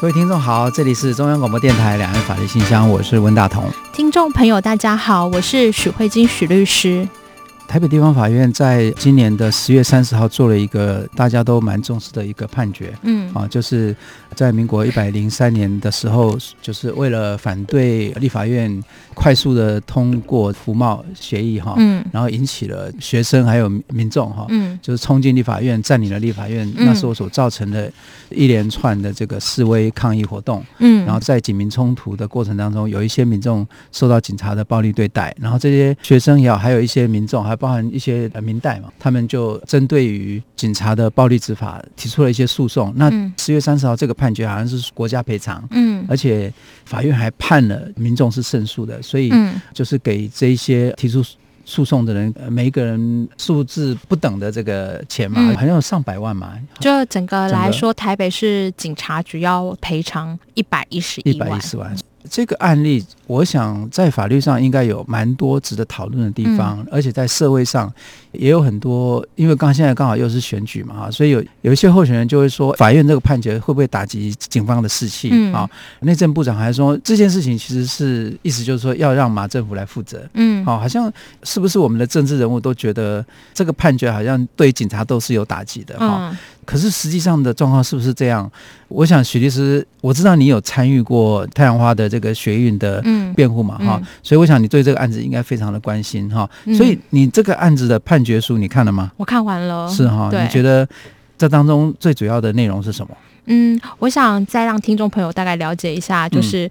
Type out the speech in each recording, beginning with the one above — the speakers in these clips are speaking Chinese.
各位听众好，这里是中央广播电台两岸法律信箱，我是温大同。听众朋友大家好，我是许慧晶许律师。台北地方法院在今年的十月三十号做了一个大家都蛮重视的一个判决，嗯。啊，就是在民国一百零三年的时候，就是为了反对立法院快速的通过服贸协议哈，嗯，然后引起了学生还有民众哈，嗯，就是冲进立法院占领了立法院，那时候所造成的一连串的这个示威抗议活动，嗯，然后在警民冲突的过程当中，有一些民众受到警察的暴力对待，然后这些学生也好，还有一些民众还。包含一些民代嘛，他们就针对于警察的暴力执法提出了一些诉讼。那十月三十号这个判决好像是国家赔偿，嗯，而且法院还判了民众是胜诉的，所以就是给这一些提出诉讼的人，每一个人数字不等的这个钱嘛，好像有上百万嘛。就整个来说，台北市警察局要赔偿一百一十一万。一百一十万。这个案例，我想在法律上应该有蛮多值得讨论的地方，嗯、而且在社会上也有很多。因为刚现在刚好又是选举嘛，哈，所以有有一些候选人就会说，法院这个判决会不会打击警方的士气？啊、嗯，内政部长还说这件事情其实是意思就是说要让马政府来负责。嗯，好，好像是不是我们的政治人物都觉得这个判决好像对警察都是有打击的？哈、嗯。可是实际上的状况是不是这样？我想许律师，我知道你有参与过太阳花的这个学运的辩护嘛，哈、嗯嗯，所以我想你对这个案子应该非常的关心哈。所以你这个案子的判决书你看了吗？我看完了。是哈，你觉得这当中最主要的内容是什么？嗯，我想再让听众朋友大概了解一下，就是。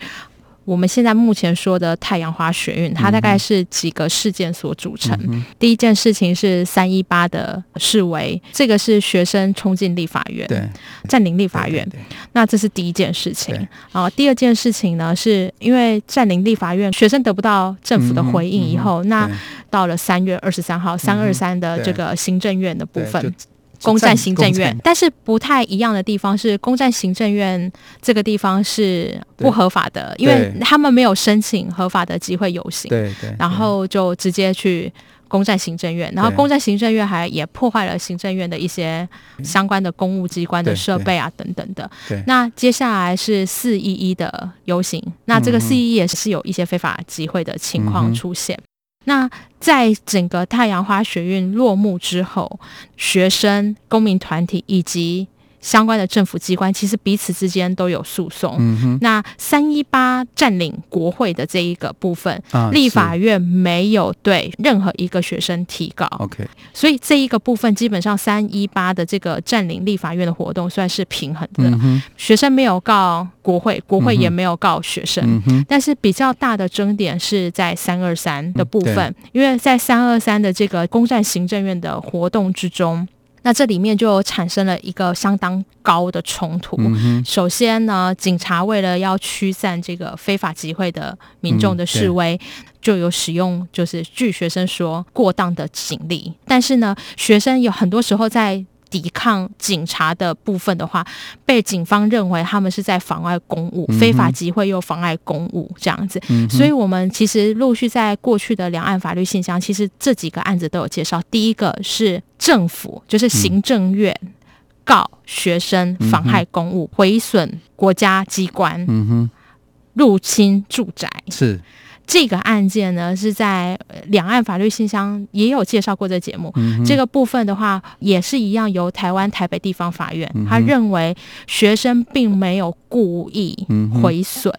嗯我们现在目前说的太阳花学运，它大概是几个事件所组成。嗯、第一件事情是三一八的示威，这个是学生冲进立法院，对，占领立法院。对对对，那这是第一件事情。然后第二件事情呢，是因为占领立法院，学生得不到政府的回应以后，嗯、那到了三月二十三号，三二三的这个行政院的部分。攻占行政院，但是不太一样的地方是，攻占行政院这个地方是不合法的，因为他们没有申请合法的集会游行，对对，然后就直接去攻占行政院，然后攻占行政院还也破坏了行政院的一些相关的公务机关的设备啊等等的。那接下来是四一一的游行，那这个四一一也是有一些非法集会的情况出现。那在整个太阳花学运落幕之后，学生、公民团体以及相关的政府机关其实彼此之间都有诉讼。嗯哼。那三一八占领国会的这一个部分，啊，立法院没有对任何一个学生提告。OK。所以这一个部分基本上三一八的这个占领立法院的活动算是平衡的。嗯。学生没有告国会，国会也没有告学生。嗯哼。但是比较大的争点是在三二三的部分，嗯，因为在三二三的这个攻占行政院的活动之中。那这里面就产生了一个相当高的冲突。嗯、首先呢，警察为了要驱散这个非法集会的民众的示威，嗯、就有使用就是据学生说过当的警力。但是呢，学生有很多时候在。抵抗警察的部分的话，被警方认为他们是在妨碍公务，非法集会又妨碍公务这样子。所以，我们其实陆续在过去的两岸法律信箱，其实这几个案子都有介绍。第一个是政府，就是行政院告学生妨害公务、毁损国家机关、入侵住宅是。这个案件呢，是在两岸法律信箱也有介绍过这节目。嗯、这个部分的话，也是一样，由台湾台北地方法院，嗯、他认为学生并没有故意毁损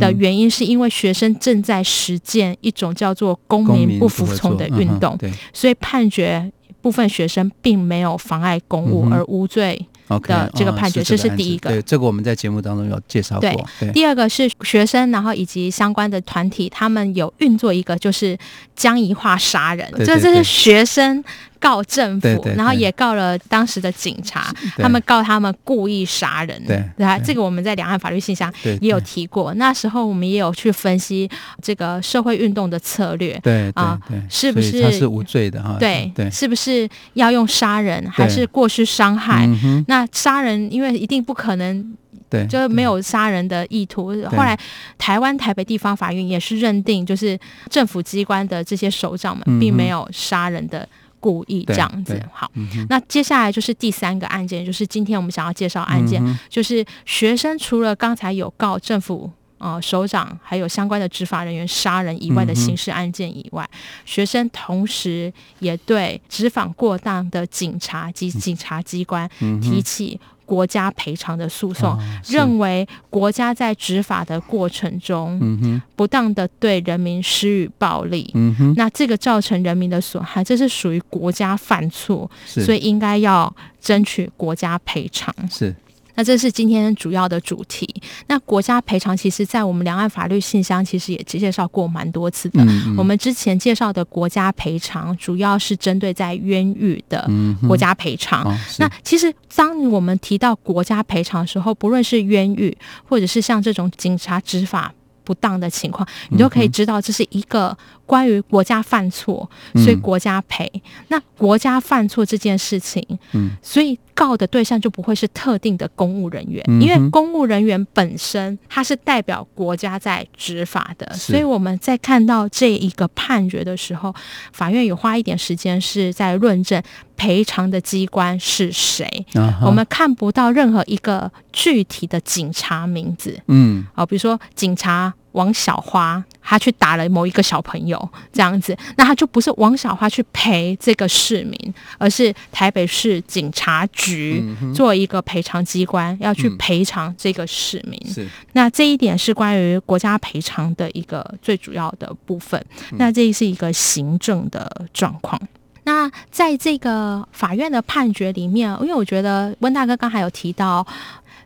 的原因，是因为学生正在实践一种叫做公民不服从的运动，嗯、所以判决部分学生并没有妨碍公务而无罪。的这个判决，这是第一个。对，这个我们在节目当中有介绍过。对，第二个是学生，然后以及相关的团体，他们有运作一个就是江宜化杀人，这这是学生告政府，然后也告了当时的警察，他们告他们故意杀人。对，对，这个我们在两岸法律信箱也有提过。那时候我们也有去分析这个社会运动的策略。对啊，是不是他是无罪的哈？对对，是不是要用杀人还是过失伤害？那杀人因为一定不可能。对，就是没有杀人的意图。后来，台湾台北地方法院也是认定，就是政府机关的这些首长们并没有杀人的故意，这样子。好，那接下来就是第三个案件，就是今天我们想要介绍案件，就是学生除了刚才有告政府呃首长还有相关的执法人员杀人以外的刑事案件以外，学生同时也对执法过当的警察及警察机关提起。国家赔偿的诉讼，哦、认为国家在执法的过程中，嗯、不当的对人民施予暴力，嗯、那这个造成人民的损害，这是属于国家犯错，所以应该要争取国家赔偿。是。那这是今天主要的主题。那国家赔偿，其实，在我们两岸法律信箱，其实也介绍过蛮多次的。嗯嗯、我们之前介绍的国家赔偿，主要是针对在冤狱的国家赔偿。嗯哦、那其实，当我们提到国家赔偿的时候，不论是冤狱，或者是像这种警察执法不当的情况，你都可以知道，这是一个关于国家犯错，所以国家赔。嗯、那国家犯错这件事情，嗯，所以。告的对象就不会是特定的公务人员，嗯、因为公务人员本身他是代表国家在执法的，所以我们在看到这一个判决的时候，法院有花一点时间是在论证赔偿的机关是谁。啊、我们看不到任何一个具体的警察名字，嗯，啊，比如说警察王小花，他去打了某一个小朋友这样子，那他就不是王小花去赔这个市民，而是台北市警察局。局做一个赔偿机关，要去赔偿这个市民。嗯、是，那这一点是关于国家赔偿的一个最主要的部分。嗯、那这是一个行政的状况。那在这个法院的判决里面，因为我觉得温大哥刚才有提到。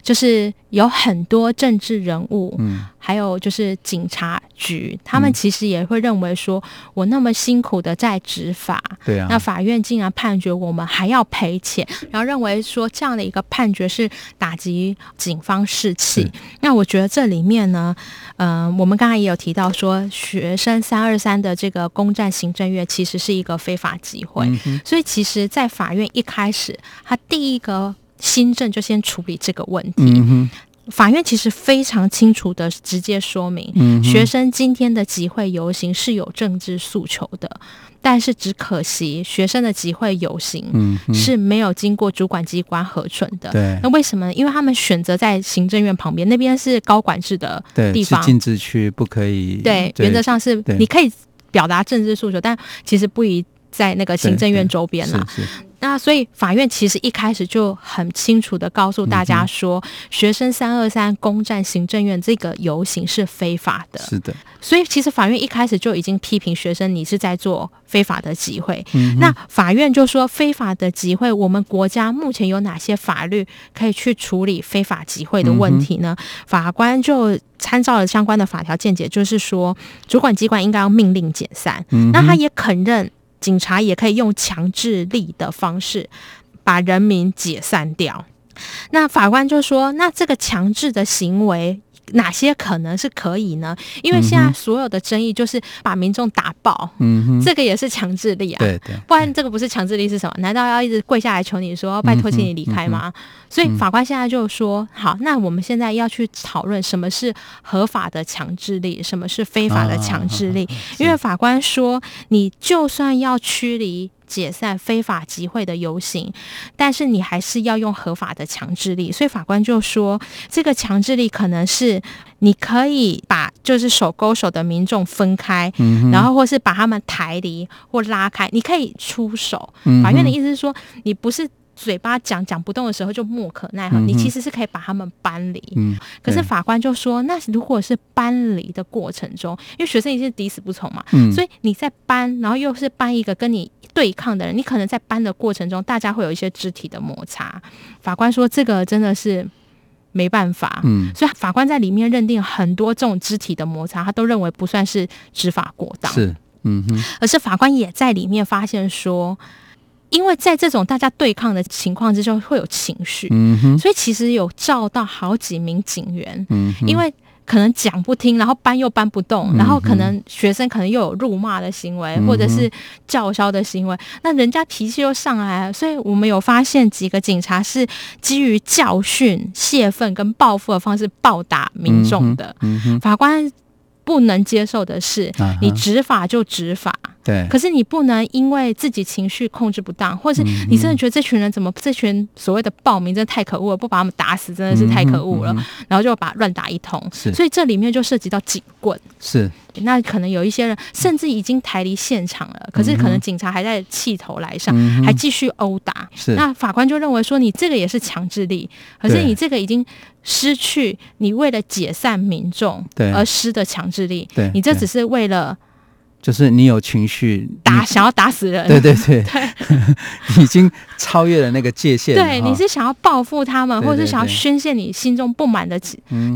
就是有很多政治人物，嗯，还有就是警察局，他们其实也会认为说，我那么辛苦的在执法，对啊，那法院竟然判决我们还要赔钱，然后认为说这样的一个判决是打击警方士气。那我觉得这里面呢，嗯、呃，我们刚才也有提到说，学生三二三的这个攻占行政院其实是一个非法集会，嗯、所以其实，在法院一开始，他第一个。新政就先处理这个问题。嗯、法院其实非常清楚的直接说明，嗯、学生今天的集会游行是有政治诉求的，但是只可惜学生的集会游行是没有经过主管机关核准的。对、嗯，那为什么？因为他们选择在行政院旁边，那边是高管制的地方，禁止区，不可以。对，对原则上是你可以表达政治诉求，但其实不宜在那个行政院周边了。那所以法院其实一开始就很清楚的告诉大家说，嗯、学生三二三攻占行政院这个游行是非法的。是的，所以其实法院一开始就已经批评学生，你是在做非法的集会。嗯、那法院就说，非法的集会，我们国家目前有哪些法律可以去处理非法集会的问题呢？嗯、法官就参照了相关的法条见解，就是说，主管机关应该要命令解散。嗯、那他也肯认。警察也可以用强制力的方式把人民解散掉。那法官就说：“那这个强制的行为。”哪些可能是可以呢？因为现在所有的争议就是把民众打爆，嗯哼，这个也是强制力啊，对对，不然这个不是强制力是什么？难道要一直跪下来求你说拜托，请你离开吗？所以法官现在就说：好，那我们现在要去讨论什么是合法的强制力，什么是非法的强制力？因为法官说，你就算要驱离。解散非法集会的游行，但是你还是要用合法的强制力，所以法官就说，这个强制力可能是你可以把就是手勾手的民众分开，嗯、然后或是把他们抬离或拉开，你可以出手。嗯、法院的意思是说，你不是。嘴巴讲讲不动的时候就莫可奈何，嗯、你其实是可以把他们搬离。嗯、可是法官就说，那如果是搬离的过程中，因为学生已经是抵死不从嘛，嗯、所以你在搬，然后又是搬一个跟你对抗的人，你可能在搬的过程中，大家会有一些肢体的摩擦。法官说，这个真的是没办法。嗯，所以法官在里面认定很多这种肢体的摩擦，他都认为不算是执法过当。是，嗯哼，而是法官也在里面发现说。因为在这种大家对抗的情况之中，会有情绪，嗯，所以其实有召到好几名警员，嗯，因为。可能讲不听，然后搬又搬不动，然后可能学生可能又有辱骂的行为，嗯、或者是叫嚣的行为，那人家脾气又上来了。所以我们有发现几个警察是基于教训、泄愤跟报复的方式暴打民众的。法官不能接受的是，你执法就执法。对，可是你不能因为自己情绪控制不当，或是你真的觉得这群人怎么这群所谓的暴民真的太可恶了，不把他们打死真的是太可恶了，嗯嗯、然后就把乱打一通。是，所以这里面就涉及到警棍。是，那可能有一些人甚至已经抬离现场了，可是可能警察还在气头来上，嗯、还继续殴打。是，那法官就认为说，你这个也是强制力，可是你这个已经失去你为了解散民众而施的强制力。对，你这只是为了。就是你有情绪打，想要打死人，对对对，对 已经超越了那个界限。对，你是想要报复他们，或者是想要宣泄你心中不满的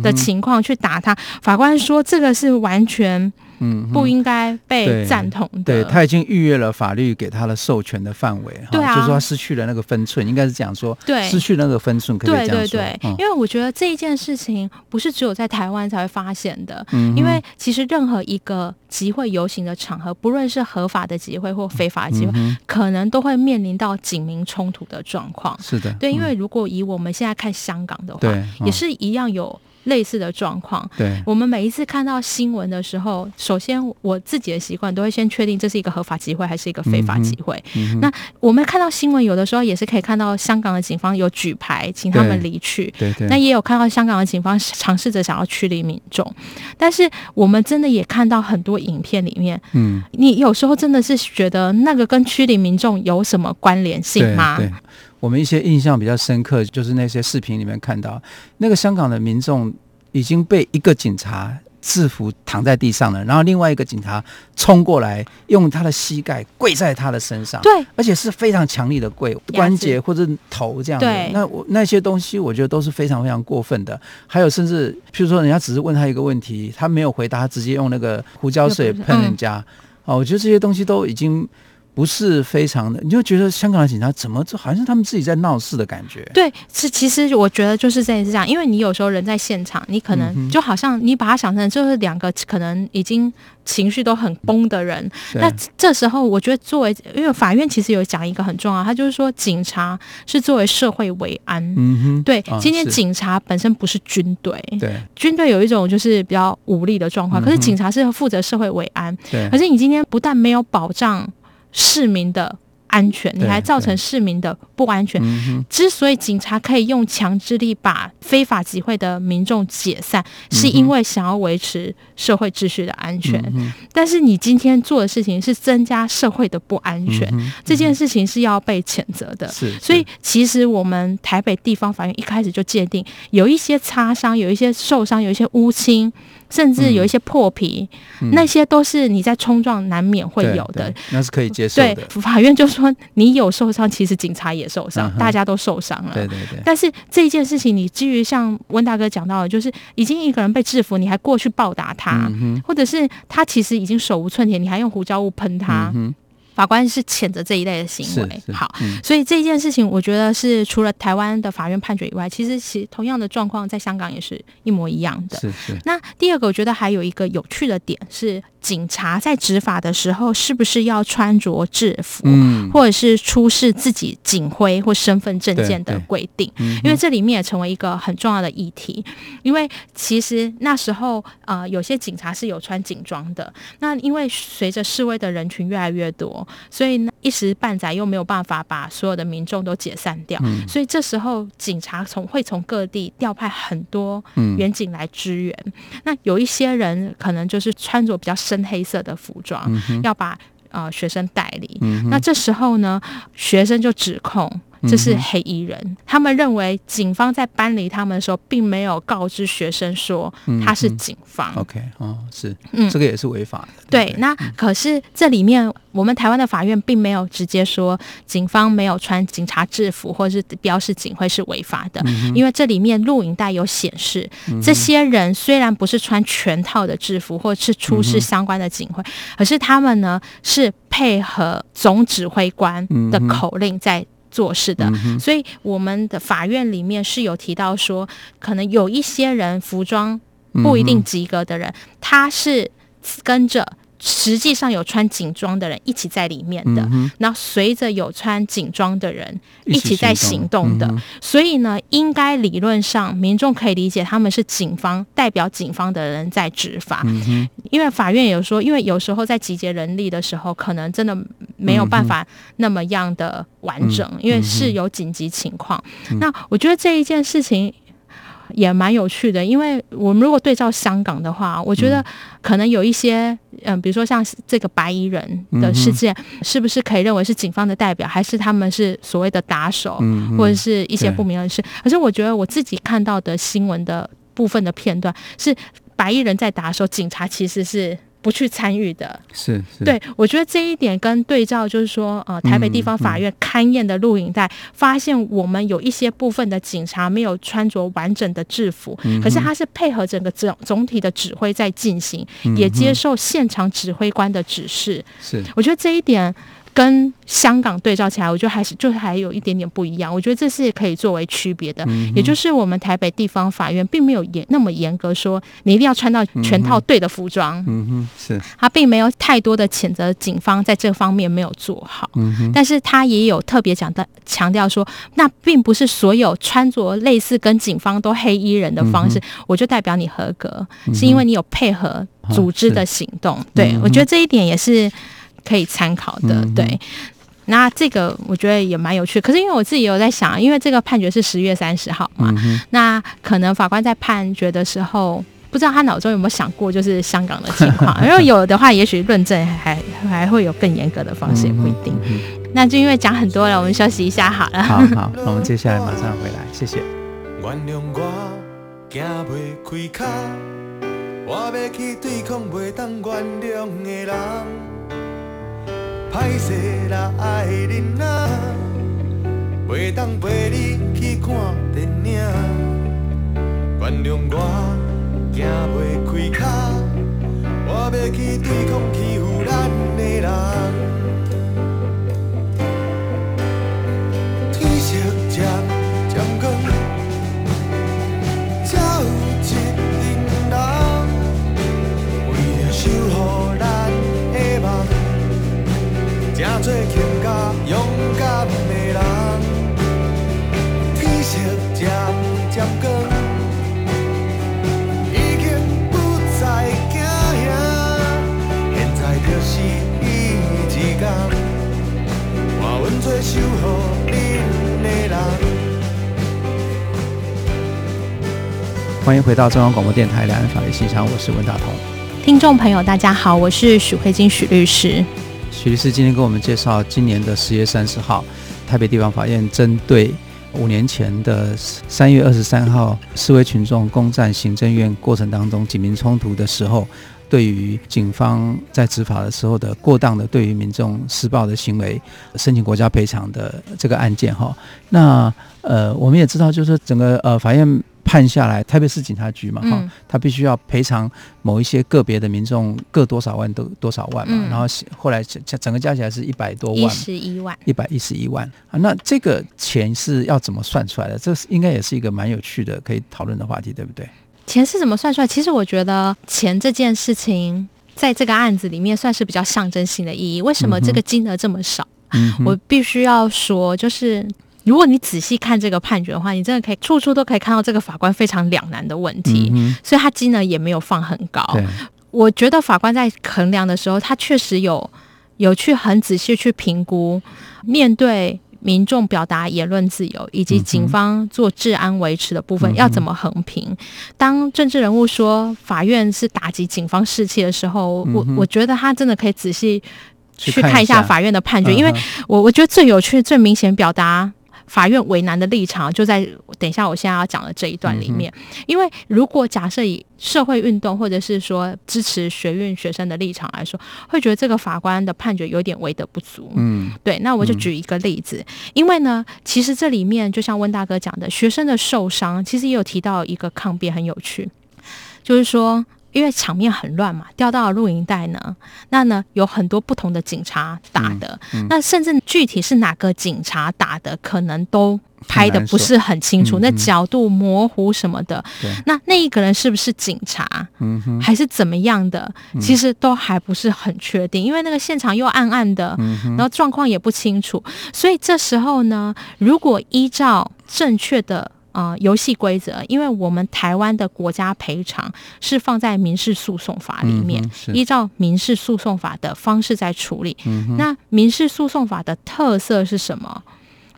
的情况去打他。法官说，这个是完全。嗯，不应该被赞同的。对，他已经逾越了法律给他的授权的范围，对啊，就是说他失去了那个分寸，应该是这样说，对，失去那个分寸，可以这样说。对对对，嗯、因为我觉得这一件事情不是只有在台湾才会发现的，嗯，因为其实任何一个集会游行的场合，不论是合法的集会或非法的集会，嗯、可能都会面临到警民冲突的状况。是的，对，因为如果以我们现在看香港的话，嗯、也是一样有。类似的状况，对，我们每一次看到新闻的时候，首先我自己的习惯都会先确定这是一个合法集会还是一个非法集会。嗯嗯、那我们看到新闻，有的时候也是可以看到香港的警方有举牌请他们离去，对，对对。那也有看到香港的警方尝试着想要驱离民众，但是我们真的也看到很多影片里面，嗯，你有时候真的是觉得那个跟驱离民众有什么关联性吗？对。对我们一些印象比较深刻，就是那些视频里面看到那个香港的民众已经被一个警察制服躺在地上了，然后另外一个警察冲过来，用他的膝盖跪在他的身上，对，而且是非常强力的跪，关节或者头这样那我那些东西，我觉得都是非常非常过分的。还有，甚至譬如说，人家只是问他一个问题，他没有回答，他直接用那个胡椒水喷人家，哦、嗯，我觉得这些东西都已经。不是非常的，你就觉得香港的警察怎么就好像他们自己在闹事的感觉？对，是其实我觉得就是这样，是这样，因为你有时候人在现场，你可能就好像你把它想成就是两个可能已经情绪都很崩的人。那这时候，我觉得作为因为法院其实有讲一个很重要，他就是说警察是作为社会维安。嗯哼，对，今天警察本身不是军队，对，军队有一种就是比较武力的状况，可是警察是负责社会维安。对，可是你今天不但没有保障。市民的安全，你还造成市民的不安全。之所以警察可以用强制力把非法集会的民众解散，是因为想要维持社会秩序的安全。但是你今天做的事情是增加社会的不安全，这件事情是要被谴责的。所以其实我们台北地方法院一开始就界定，有一些擦伤，有一些受伤，有一些乌青。甚至有一些破皮，嗯、那些都是你在冲撞难免会有的，那是可以接受的。对，法院就说你有受伤，其实警察也受伤，嗯、大家都受伤了。对对对。但是这件事情，你基于像温大哥讲到的，就是已经一个人被制服，你还过去暴打他，嗯、或者是他其实已经手无寸铁，你还用胡椒雾喷他。嗯法官是谴责这一类的行为，好，嗯、所以这件事情，我觉得是除了台湾的法院判决以外，其实其同样的状况在香港也是一模一样的。是是。那第二个，我觉得还有一个有趣的点是。警察在执法的时候，是不是要穿着制服，嗯、或者是出示自己警徽或身份证件的规定？嗯、因为这里面也成为一个很重要的议题。因为其实那时候，呃，有些警察是有穿警装的。那因为随着示威的人群越来越多，所以一时半载又没有办法把所有的民众都解散掉。嗯、所以这时候，警察从会从各地调派很多远警来支援。嗯、那有一些人可能就是穿着比较深黑色的服装，嗯、要把呃学生带离。嗯、那这时候呢，学生就指控这是黑衣人。嗯、他们认为警方在搬离他们的时候，并没有告知学生说他是警方。OK，哦，是，嗯，这个也是违法的。对，对，那可是这里面，我们台湾的法院并没有直接说警方没有穿警察制服或者是标示警徽是违法的，嗯、因为这里面录影带有显示，嗯、这些人虽然不是穿全套的制服或是出示相关的警徽，嗯、可是他们呢是配合总指挥官的口令在做事的，嗯、所以我们的法院里面是有提到说，可能有一些人服装不一定及格的人，嗯、他是跟着。实际上有穿警装的人一起在里面的，那随着有穿警装的人一起在行动的，所以呢，应该理论上民众可以理解他们是警方代表警方的人在执法，因为法院有说，因为有时候在集结人力的时候，可能真的没有办法那么样的完整，因为是有紧急情况。那我觉得这一件事情。也蛮有趣的，因为我们如果对照香港的话，我觉得可能有一些，嗯、呃，比如说像这个白衣人的事件，嗯、是不是可以认为是警方的代表，还是他们是所谓的打手，嗯、或者是一些不明人士？可是我觉得我自己看到的新闻的部分的片段，是白衣人在打的时候，警察其实是。不去参与的，是，是。对，我觉得这一点跟对照，就是说，呃，台北地方法院勘验的录影带，嗯嗯、发现我们有一些部分的警察没有穿着完整的制服，嗯、可是他是配合整个总总体的指挥在进行，嗯、也接受现场指挥官的指示，是，我觉得这一点。跟香港对照起来，我觉得还是就还有一点点不一样。我觉得这是可以作为区别的，嗯、也就是我们台北地方法院并没有严那么严格说你一定要穿到全套对的服装。嗯哼，是。他并没有太多的谴责警方在这方面没有做好。嗯哼。但是他也有特别讲的强调说，那并不是所有穿着类似跟警方都黑衣人的方式，嗯、我就代表你合格，嗯、是因为你有配合组织的行动。啊、对，我觉得这一点也是。可以参考的，嗯、对，那这个我觉得也蛮有趣。可是因为我自己有在想，因为这个判决是十月三十号嘛，嗯、那可能法官在判决的时候，不知道他脑中有没有想过就是香港的情况。如果有的话，也许论证还还会有更严格的方式，也不一定。那就因为讲很多了，我们休息一下好了。好好，那 我们接下来马上回来，谢谢。歹势啦，爱人啊，袂当陪你去看电影。原谅我行袂开脚，我要去对抗欺负咱的人。做勇敢的人，天色渐渐光，已经不再惊吓。现在就是一天，换阮做守护恁的人。欢迎回到中央广播电台两岸法律信箱，我是文大同。听众朋友，大家好，我是许慧金许律师。许律师今天跟我们介绍，今年的十月三十号，台北地方法院针对五年前的三月二十三号示威群众攻占行政院过程当中警民冲突的时候，对于警方在执法的时候的过当的对于民众施暴的行为，申请国家赔偿的这个案件哈，那呃我们也知道，就是整个呃法院。判下来，台北市警察局嘛，哈、嗯，他必须要赔偿某一些个别的民众各多少万，都多少万嘛，嗯、然后后来整个加起来是一百多万，一十一万，一百一十一万啊。那这个钱是要怎么算出来的？这是应该也是一个蛮有趣的可以讨论的话题，对不对？钱是怎么算出来？其实我觉得钱这件事情在这个案子里面算是比较象征性的意义。为什么这个金额这么少？嗯、我必须要说，就是。如果你仔细看这个判决的话，你真的可以处处都可以看到这个法官非常两难的问题，嗯、所以他金额也没有放很高。我觉得法官在衡量的时候，他确实有有去很仔细去评估，面对民众表达言论自由以及警方做治安维持的部分，要怎么衡平。当政治人物说法院是打击警方士气的时候，嗯、我我觉得他真的可以仔细去看一下法院的判决，嗯、因为我我觉得最有趣、最明显表达。法院为难的立场就在等一下我现在要讲的这一段里面。嗯、因为如果假设以社会运动或者是说支持学运学生的立场来说，会觉得这个法官的判决有点为德不足。嗯，对。那我就举一个例子，嗯、因为呢，其实这里面就像温大哥讲的，学生的受伤，其实也有提到一个抗辩很有趣，就是说。因为场面很乱嘛，调到了录影带呢，那呢有很多不同的警察打的，嗯。嗯、那甚至具体是哪个警察打的，可能都拍的不是很清楚，那角度模糊什么的。嗯、那那一个人是不是警察，嗯、还是怎么样的，其实都还不是很确定，因为那个现场又暗暗的，嗯、然后状况也不清楚，所以这时候呢，如果依照正确的。啊、呃，游戏规则，因为我们台湾的国家赔偿是放在民事诉讼法里面，嗯、依照民事诉讼法的方式在处理。嗯、那民事诉讼法的特色是什么？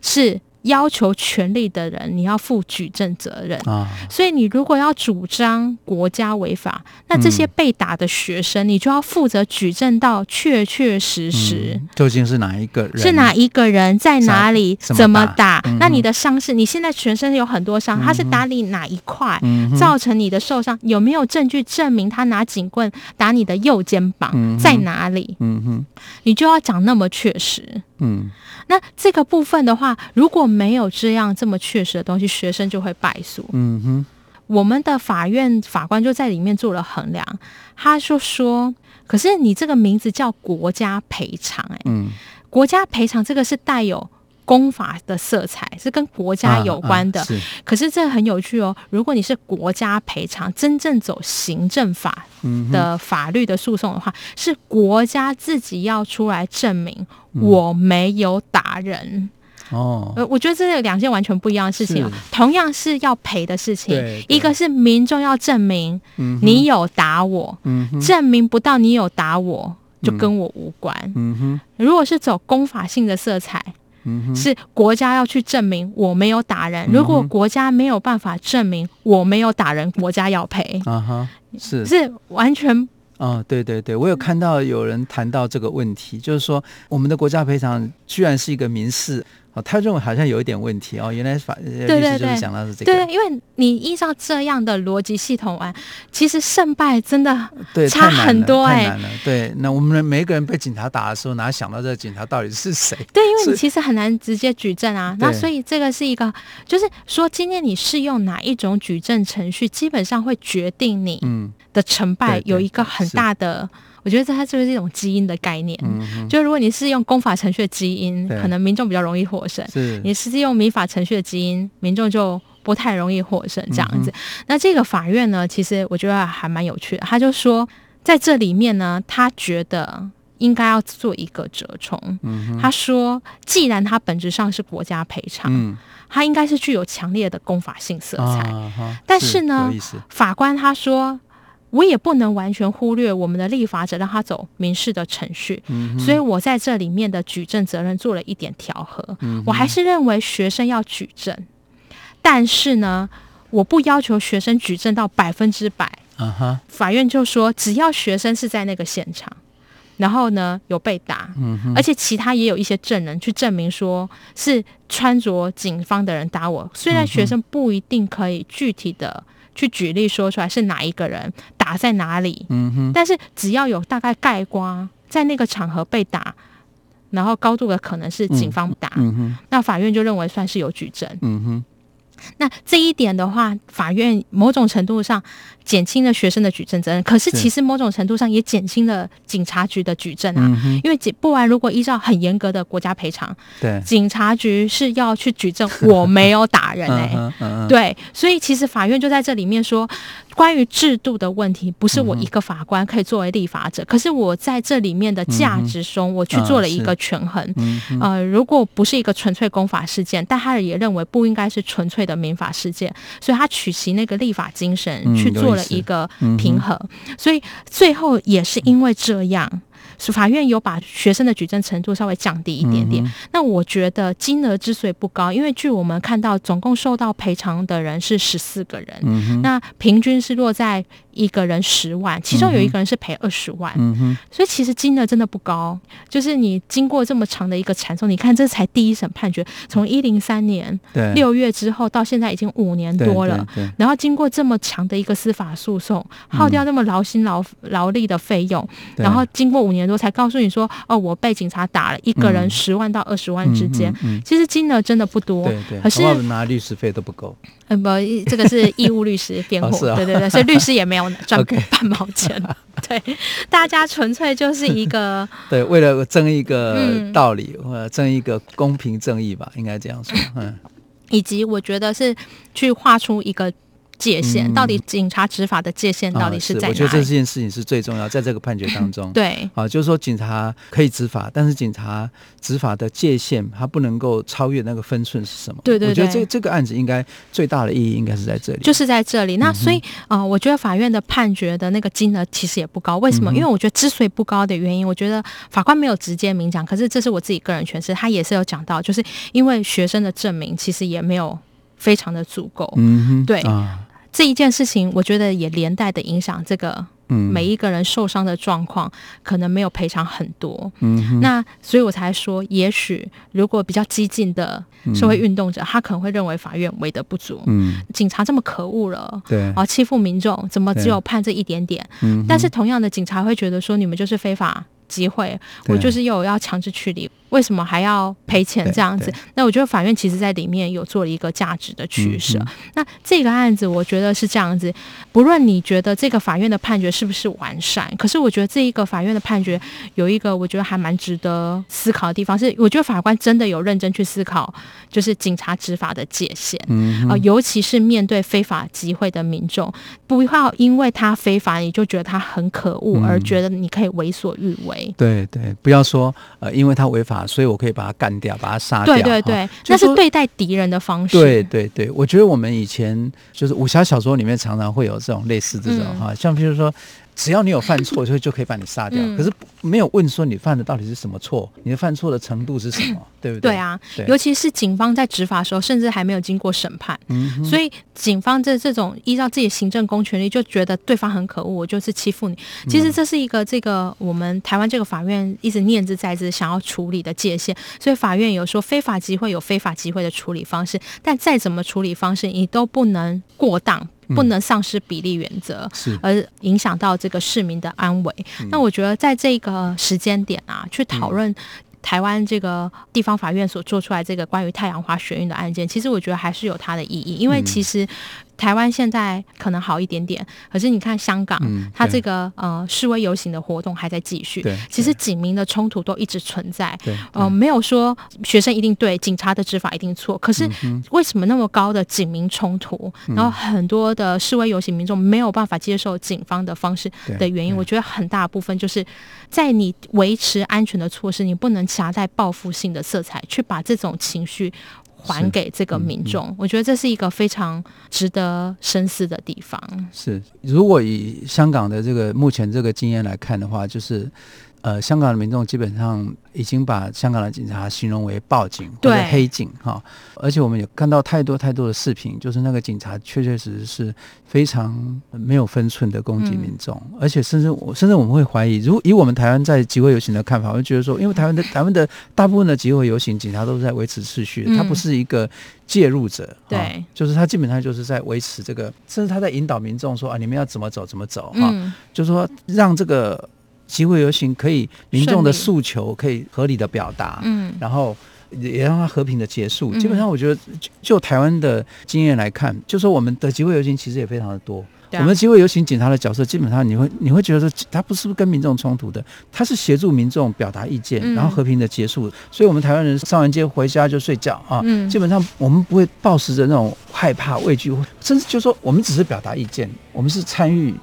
是。要求权利的人，你要负举证责任啊。所以你如果要主张国家违法，那这些被打的学生，你就要负责举证到确确实实，究竟是哪一个人？是哪一个人在哪里？怎么打？那你的伤势，你现在全身有很多伤，他是打你哪一块，造成你的受伤？有没有证据证明他拿警棍打你的右肩膀在哪里？嗯哼，你就要讲那么确实。嗯。那这个部分的话，如果没有这样这么确实的东西，学生就会败诉。嗯哼，我们的法院法官就在里面做了衡量，他就说：“可是你这个名字叫国家赔偿，哎，嗯，国家赔偿这个是带有。”公法的色彩是跟国家有关的，啊啊、是，可是这很有趣哦。如果你是国家赔偿，真正走行政法的法律的诉讼的话，嗯、是国家自己要出来证明我没有打人。哦，呃，我觉得这是两件完全不一样的事情。啊同样是要赔的事情，一个是民众要证明你有打我，嗯、证明不到你有打我就跟我无关。嗯哼，如果是走公法性的色彩。是国家要去证明我没有打人。如果国家没有办法证明我没有打人，国家要赔。啊哈，是是完全。哦，对对对，我有看到有人谈到这个问题，就是说我们的国家赔偿居然是一个民事。哦，他认为好像有一点问题哦。原来法律师就是想到是这个，对，对，对，因为你依照这样的逻辑系统玩，其实胜败真的差很多哎。太难了，对。那我们每一个人被警察打的时候，哪想到这个警察到底是谁？对，因为你其实很难直接举证啊。那所以这个是一个，就是说今天你适用哪一种举证程序，基本上会决定你的成败，有一个很大的。我觉得这它就是一种基因的概念，嗯、就如果你是用公法程序的基因，可能民众比较容易获胜；是你是用民法程序的基因，民众就不太容易获胜。这样子，嗯、那这个法院呢，其实我觉得还蛮有趣的。他就说，在这里面呢，他觉得应该要做一个折冲。嗯、他说，既然它本质上是国家赔偿，嗯、它应该是具有强烈的公法性色彩。啊、但是呢，是法官他说。我也不能完全忽略我们的立法者让他走民事的程序，嗯、所以我在这里面的举证责任做了一点调和。嗯、我还是认为学生要举证，但是呢，我不要求学生举证到百分之百。啊、哈法院就说，只要学生是在那个现场，然后呢有被打，嗯、而且其他也有一些证人去证明说是穿着警方的人打我。虽然学生不一定可以具体的。去举例说出来是哪一个人打在哪里，嗯哼，但是只要有大概盖瓜在那个场合被打，然后高度的可能是警方打，嗯哼，那法院就认为算是有举证，嗯哼。那这一点的话，法院某种程度上减轻了学生的举证责任，可是其实某种程度上也减轻了警察局的举证啊。嗯、因为不然，如果依照很严格的国家赔偿，对，警察局是要去举证我没有打人哎、欸，嗯嗯、对，所以其实法院就在这里面说，关于制度的问题，不是我一个法官可以作为立法者，嗯、可是我在这里面的价值中，我去做了一个权衡。嗯、呃，如果不是一个纯粹公法事件，但他也认为不应该是纯粹的民法事件，所以他取其那个立法精神去做了一个平衡，嗯、所以最后也是因为这样。是法院有把学生的举证程度稍微降低一点点。嗯、那我觉得金额之所以不高，因为据我们看到，总共受到赔偿的人是十四个人，嗯、那平均是落在一个人十万，其中有一个人是赔二十万，嗯哼，所以其实金额真的不高。就是你经过这么长的一个缠讼，你看这才第一审判决，从一零三年六月之后到现在已经五年多了，然后经过这么长的一个司法诉讼，耗掉那么劳心劳劳力的费用，然后经过五年多才告诉你说，哦，我被警察打了一个人十万到二十万之间，其实金额真的不多，可是拿律师费都不够。嗯，不，这个是义务律师辩护，对对对，所以律师也没有赚半毛钱。对，大家纯粹就是一个 对，为了争一个道理或者争一个公平正义吧，应该这样说。嗯，以及我觉得是去画出一个。界限到底，警察执法的界限到底是在？我觉得这件事情是最重要，在这个判决当中，对。啊，就是说警察可以执法，但是警察执法的界限，他不能够超越那个分寸是什么？对对，对，我觉得这这个案子应该最大的意义应该是在这里，就是在这里。那所以啊、呃，我觉得法院的判决的那个金额其实也不高，为什么？因为我觉得之所以不高的原因，我觉得法官没有直接明讲，可是这是我自己个人诠释，他也是有讲到，就是因为学生的证明其实也没有非常的足够，嗯哼，对。啊。这一件事情，我觉得也连带的影响这个，嗯每一个人受伤的状况，可能没有赔偿很多。嗯，那所以我才说，也许如果比较激进的社会运动者，他可能会认为法院为的不足。嗯，警察这么可恶了，对啊，欺负民众，怎么只有判这一点点？嗯，但是同样的，警察会觉得说，你们就是非法集会，我就是又要强制驱离。为什么还要赔钱这样子？那我觉得法院其实在里面有做了一个价值的取舍。嗯、那这个案子，我觉得是这样子。不论你觉得这个法院的判决是不是完善，可是我觉得这一个法院的判决有一个我觉得还蛮值得思考的地方，是我觉得法官真的有认真去思考，就是警察执法的界限。嗯，呃，尤其是面对非法集会的民众，不要因为他非法，你就觉得他很可恶，而觉得你可以为所欲为。对对，不要说呃，因为他违法。所以我可以把他干掉，把他杀掉。对对对，那是对待敌人的方式。对对对，我觉得我们以前就是武侠小说里面常常会有这种类似这种哈，嗯、像比如说。只要你有犯错，就就可以把你杀掉。嗯、可是没有问说你犯的到底是什么错，你的犯错的程度是什么，对不对？对啊，对，尤其是警方在执法的时候，甚至还没有经过审判，嗯、所以警方这这种依照自己行政公权力，就觉得对方很可恶，我就是欺负你。其实这是一个这个我们台湾这个法院一直念之在之想要处理的界限。所以法院有说非法集会有非法集会的处理方式，但再怎么处理方式，你都不能过当。不能丧失比例原则，是而影响到这个市民的安危。那我觉得在这个时间点啊，去讨论台湾这个地方法院所做出来这个关于太阳花学运的案件，其实我觉得还是有它的意义，因为其实。台湾现在可能好一点点，可是你看香港，嗯、它这个呃示威游行的活动还在继续。对，其实警民的冲突都一直存在。对，呃，没有说学生一定对，警察的执法一定错。可是为什么那么高的警民冲突，嗯、然后很多的示威游行民众没有办法接受警方的方式的原因，我觉得很大部分就是在你维持安全的措施，你不能夹带报复性的色彩，去把这种情绪。还给这个民众，我觉得这是一个非常值得深思的地方。是，如果以香港的这个目前这个经验来看的话，就是。呃，香港的民众基本上已经把香港的警察形容为暴警或者黑警哈，而且我们也看到太多太多的视频，就是那个警察确确实实是非常没有分寸的攻击民众，嗯、而且甚至我甚至我们会怀疑，如以我们台湾在集会游行的看法，我就觉得说，因为台湾的台湾的大部分的集会游行，警察都是在维持秩序，他不是一个介入者，对，就是他基本上就是在维持这个，甚至他在引导民众说啊，你们要怎么走怎么走哈，嗯、就是说让这个。集会游行可以，民众的诉求可以合理的表达，嗯，然后也让它和平的结束。基本上，我觉得就，就台湾的经验来看，就说我们的集会游行其实也非常的多。我们集会游行警察的角色，基本上你会你会觉得说，他不是跟民众冲突的，他是协助民众表达意见，然后和平的结束。所以，我们台湾人上完街回家就睡觉啊，基本上我们不会抱持着那种害怕、畏惧，甚至就说我们只是表达意见，我们是参与。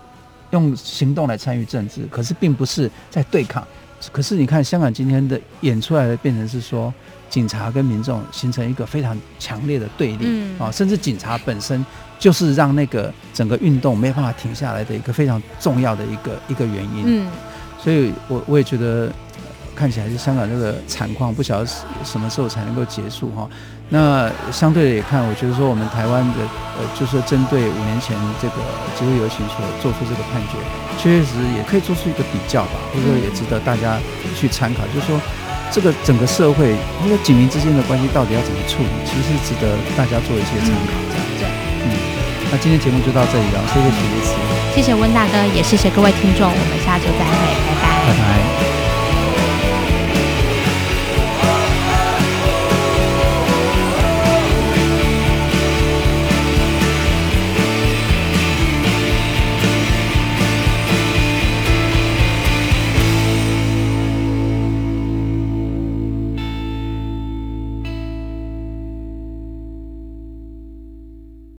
用行动来参与政治，可是并不是在对抗。可是你看，香港今天的演出来的，变成是说，警察跟民众形成一个非常强烈的对立，嗯、啊，甚至警察本身就是让那个整个运动没办法停下来的一个非常重要的一个一个原因。嗯，所以我我也觉得，看起来是香港这个惨况，不晓得什么时候才能够结束哈。那相对的也看，我觉得说我们台湾的呃，就是针对五年前这个集会游行所做出这个判决，确实也可以做出一个比较吧，或者说也值得大家去参考，就是说。这个整个社会，那个警民之间的关系到底要怎么处理，其实是值得大家做一些参考。这样子，嗯，那今天节目就到这里了，谢谢徐律师，谢谢温大哥，也谢谢各位听众，我们下周再会，拜拜，拜拜。